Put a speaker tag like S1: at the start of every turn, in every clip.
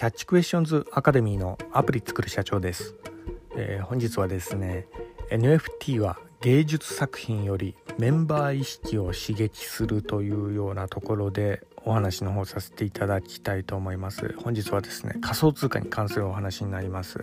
S1: キャッチクエスチョンズアカデミーのアプリ作る社長です、えー、本日はですね NFT は芸術作品よりメンバー意識を刺激するというようなところでお話の方させていただきたいと思います。本日はですね仮想通貨に関するお話になります。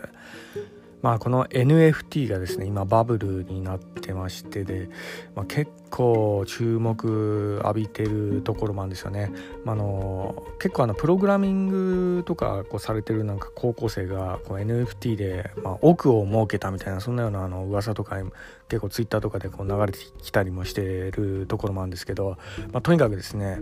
S1: まあ、この NFT がですね今バブルになってましてで、まあ、結構注目浴びてるところもあるんですよね。まあ、の結構あのプログラミングとかこうされてるなんか高校生がこう NFT で、まあ、億を設けたみたいなそんなようなあの噂とか結構 Twitter とかでこう流れてきたりもしてるところもあるんですけど、まあ、とにかくですね、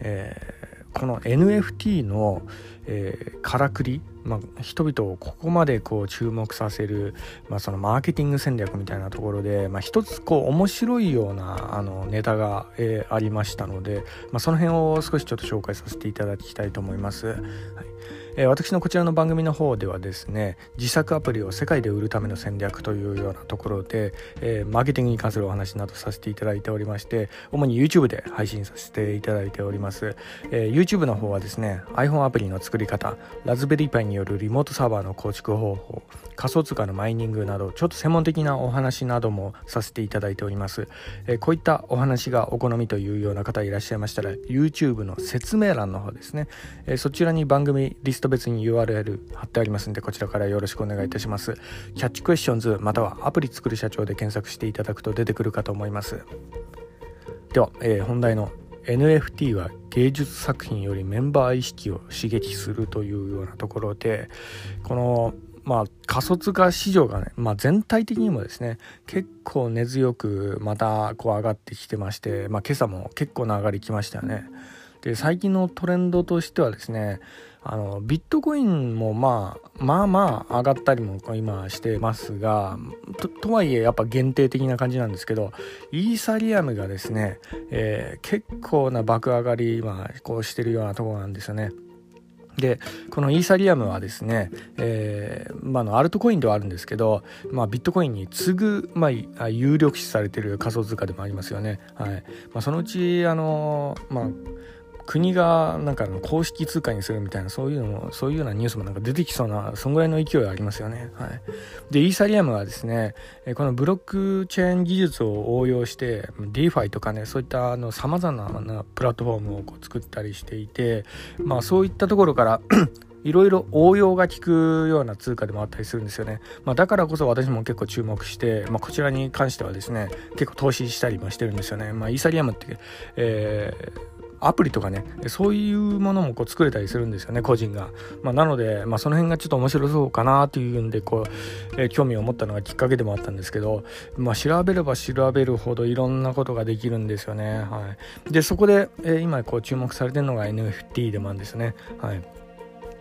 S1: えーこの NFT の、えー、からくり、まあ、人々をここまでこう注目させる、まあ、そのマーケティング戦略みたいなところで、まあ、一つこう面白いようなあのネタが、えー、ありましたので、まあ、その辺を少しちょっと紹介させていただきたいと思います。はいえ私のこちらの番組の方ではですね自作アプリを世界で売るための戦略というようなところで、えー、マーケティングに関するお話などさせていただいておりまして主に YouTube で配信させていただいております、えー、YouTube の方はですね iPhone アプリの作り方ラズベリーパイによるリモートサーバーの構築方法仮想通貨のマイニングなどちょっと専門的なお話などもさせていただいております、えー、こういったお話がお好みというような方いらっしゃいましたら YouTube の説明欄の方ですね、えそちらに番組リスト別に URL 貼ってありますんでこちらからよろしくお願いいたします。キャッチクエスチョンズまたはアプリ作る社長で検索していただくと出てくるかと思います。では、えー、本題の NFT は芸術作品よりメンバー意識を刺激するというようなところでこのまあ、仮想通貨市場がね、まあ、全体的にもですね結構根強くまたこう上がってきてまして、まあ、今朝も結構な上がりきましたよね。で最近のトレンドとしてはですねあのビットコインもまあまあまあ上がったりも今してますがとはいえやっぱ限定的な感じなんですけどイーサリアムがですね、えー、結構な爆上がり今こうしてるようなところなんですよね。でこのイーサリアムはですね、えーまあ、のアルトコインではあるんですけど、まあ、ビットコインに次ぐ、まあ、有力視されてる仮想通貨でもありますよね。はいまあ、そのうちあの、まあ国がなんかの公式通貨にするみたいなそういうのもそういうようなニュースもなんか出てきそうなそんぐらいの勢いありますよね。はい、でイーサリアムはですねこのブロックチェーン技術を応用して DeFi とかねそういったさまざまなプラットフォームをこう作ったりしていてまあそういったところから いろいろ応用が効くような通貨でもあったりするんですよね。まあ、だからこそ私も結構注目して、まあ、こちらに関してはですね、結構投資したりもしてるんですよね。まあ、イーサリアムって、えーアプリとかねそういうものもこう作れたりするんですよね個人が、まあ、なので、まあ、その辺がちょっと面白そうかなというんでこう、えー、興味を持ったのがきっかけでもあったんですけど、まあ、調べれば調べるほどいろんなことができるんですよね、はい、でそこで、えー、今こう注目されてるのが NFT でもあるんですね、はい。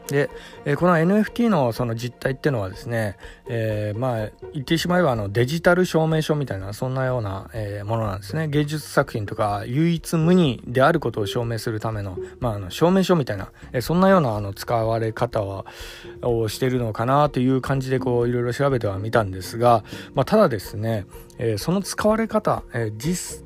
S1: で、えー、この NFT のその実態っていうのはですね、えー、まあ言ってしまえばあのデジタル証明書みたいなそんなような、えー、ものなんですね。芸術作品とか唯一無二であることを証明するための,、まあ、あの証明書みたいな、え、そんなようなあの使われ方はをしてるのかなという感じでこういろいろ調べてはみたんですが、まあ、ただですね、え、その使われ方、えー、実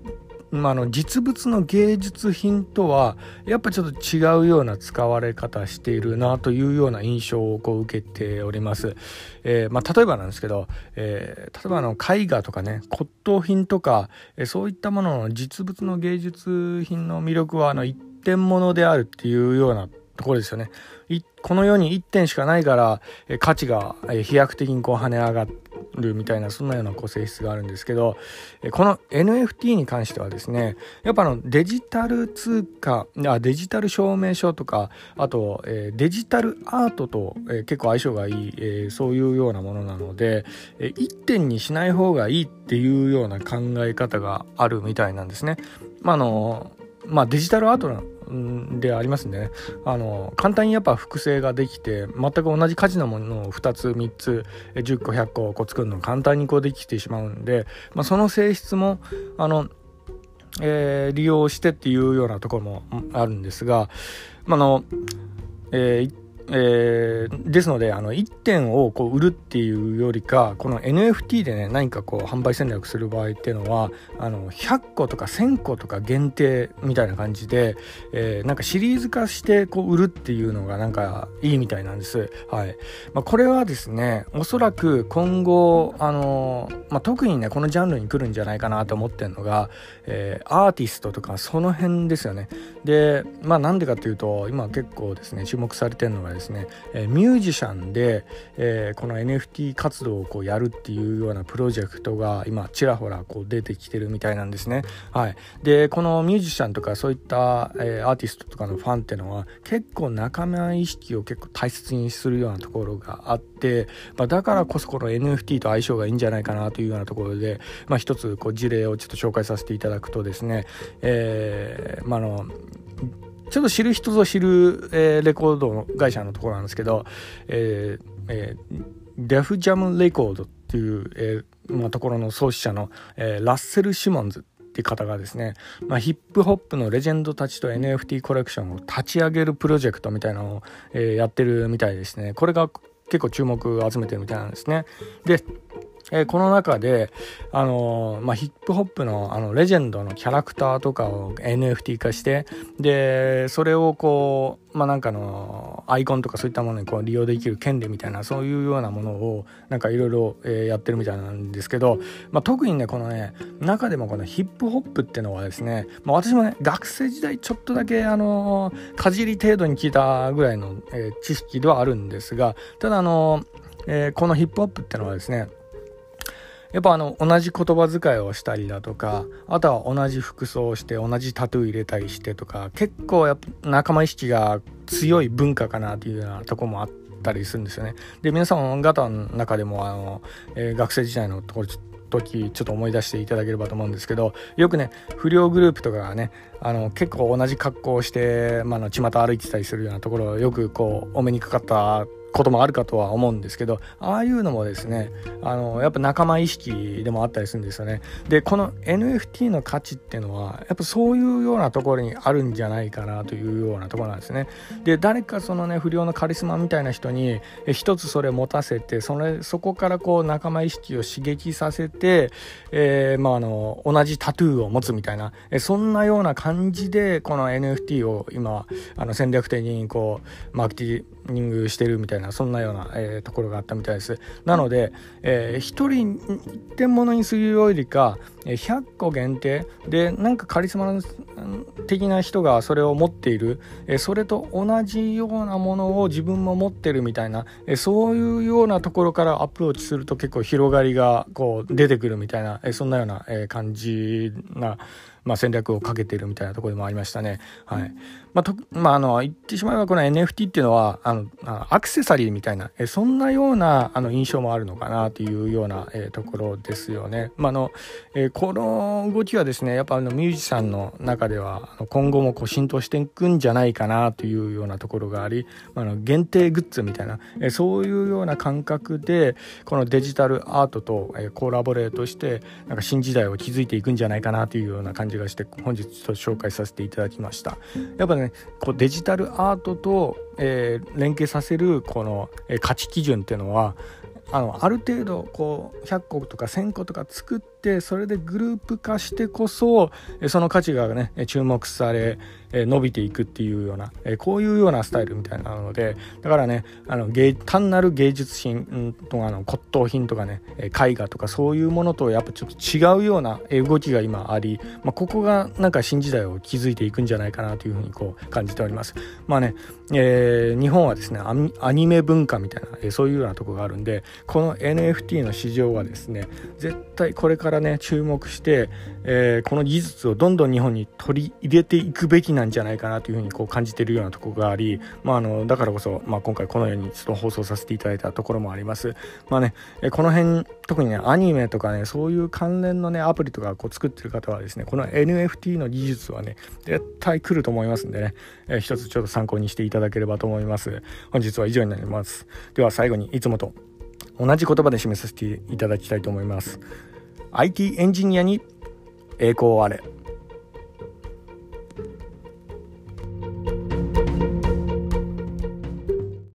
S1: まあ、の実物の芸術品とはやっぱちょっと違うような使われ方しているなというような印象をこう受けております。えー、まあ、例えばなんですけど、えー、例えばあの絵画とかね骨董品とか、えー、そういったものの実物の芸術品の魅力はあの一点物であるっていうようなところですよね。この世に1点しかないから、え価値が、飛躍的にこう跳ね上がっるみたいなそんなようなこう性質があるんですけどこの NFT に関してはですねやっぱあのデジタル通貨あデジタル証明書とかあと、え、デジタルアートと、え、結構相性がいい、え、そういうようなものなので、え、1点にしない方がいいっていうような考え方があるみたいなんですね。まあのまあ、デジタルアートでありますね。あの簡単にやっぱ複製ができて全く同じ価値のものを2つ3つ10個100個こう作るの簡単にこうできてしまうんで、まあ、その性質もあの、えー、利用してっていうようなところもあるんですが、まあのえーえー、ですのであの1点をこう売るっていうよりかこの NFT でね何かこう販売戦略する場合っていうのはあの100個とか1000個とか限定みたいな感じで、えー、なんかシリーズ化してこう売るっていうのがなんかいいみたいなんです。はいまあ、これはですねおそらく今後あの、まあ、特にねこのジャンルに来るんじゃないかなと思ってるのが、えー、アーティストとかその辺ですよね。でまあなんでかっていうと今結構ですね注目されてるのがですね、え、ミュージシャンで、え、この NFT 活動をこうやるっていうようなプロジェクトが今ちらほらこう出てきてるみたいなんですね。はい、でこのミュージシャンとかそういった、え、アーティストとかのファンっていうのは結構仲間意識を結構大切にするようなところがあって、まあ、だからこそこの NFT と相性がいいんじゃないかなというようなところで、まあ、一つこう事例をちょっと紹介させていただくとですね、えーまあのちょっと知る人ぞ知る、えー、レコード会社のところなんですけど、えーえー、デフジャムレコードっていう、えーまあ、ところの創始者の、えー、ラッセル・シモンズっていう方がですね、まあ、ヒップホップのレジェンドたちと NFT コレクションを立ち上げるプロジェクトみたいなのを、えー、やってるみたいですね。これが結構注目を集めてるみたいなんですね。で、えー、この中で、あのー、まあ、ヒップホップのあのレジェンドのキャラクターとかを NFT 化してでそれをこうまあなんかのアイコンとかそういったものにこう利用できる権利みたいなそういうようなものをなんかいろいろやってるみたいなんですけど、まあ、特にねこのね中でもこのヒップホップってのはですね、まあ、私もね学生時代ちょっとだけあのかじり程度に聞いたぐらいの、え、知識ではあるんですがただあの、えー、このヒップホップってのはですねやっぱあの同じ言葉遣いをしたりだとかあとは同じ服装をして同じタトゥー入れたりしてとか結構やっぱ仲間意識が強い文化かなというようなとこもあったりするんですよね。で皆さん方の中でもあの、えー、学生時代のところ時ちょっと思い出していただければと思うんですけどよくね不良グループとかがねあの結構同じ格好をして、まあ、の巷歩いてたりするようなところをよくこうお目にかかったこともあるかとは思うんですけどああいうのもですねあのやっぱ仲間意識でもあったりするんですよね。でこの NFT の価値っていうのはやっぱそういうようなところにあるんじゃないかなというようなところなんですね。で誰かそのね不良のカリスマみたいな人に一つそれ持たせてそれそこからこう仲間意識を刺激させて、えー、まあ、あの同じタトゥーを持つみたいなそんなような感じでこの NFT を今あの戦略的にこうマーケティニングしてるみたいなそんなような、えー、ところがあったみたいです。なので、えー、1人1点物にするよりか100個限定でなんかカリスマ的な人がそれを持っている。えそれと同じようなものを自分も持ってるみたいなえそういうようなところからアプローチすると結構広がりがこう出てくるみたいなそんなような感じなまあ、戦略をかけているみたいなところでもありましたね。はい。まあ、と、まあ、あの、言ってしまえばこの NFT っていうのは、あの、アクセサリーみたいな、えそんなような、あの、印象もあるのかなというような、えところですよね。まあ、あの、えこの動きはですね、やっぱあの、ミュージシャンの中では、今後もこう浸透していくんじゃないかなというようなところがあり、あの、限定グッズみたいな、えそういうような感覚で、このデジタルアートと、えコラボレートして、なんか新時代を築いていくんじゃないかなというような感じじがして本日と紹介させていただきました。やっぱねこうデジタルアートと、えー、連携させるこの、えー、価値基準っていうのはあのある程度こう100個とか1000個とか作ってそれでグループ化してこそその価値がね注目され伸びていくっていうようなこういうようなスタイルみたいなのでだからねあの芸単なる芸術品とかの骨董品とかね絵画とかそういうものとやっぱちょっと違うような動きが今あり、まあ、ここがなんか新時代を築いていくんじゃないかなというふうにこう感じております。まあね、えー、日本はですねアニメ文化みたいなそういうようなとこがあるんでこの NFT の市場はですね絶対これからね注目して、えー、この技術をどんどん日本に取り入れていくべきなんじゃないかなというふうにこう感じているようなところがあり、まあ、あのだからこそ、まあ、今回このようにちょっと放送させていただいたところもあります。まあね、えこの辺特にねアニメとかねそういう関連のねアプリとかこう作ってる方はですねこの NFT の技術はね絶対来ると思いますんでね、えー、一つちょっと参考にしていただければと思います。本日は以上になります。では最後にいつもと同じ言葉で締めさせていただきたいと思います。IT エンジニアに栄光あれ。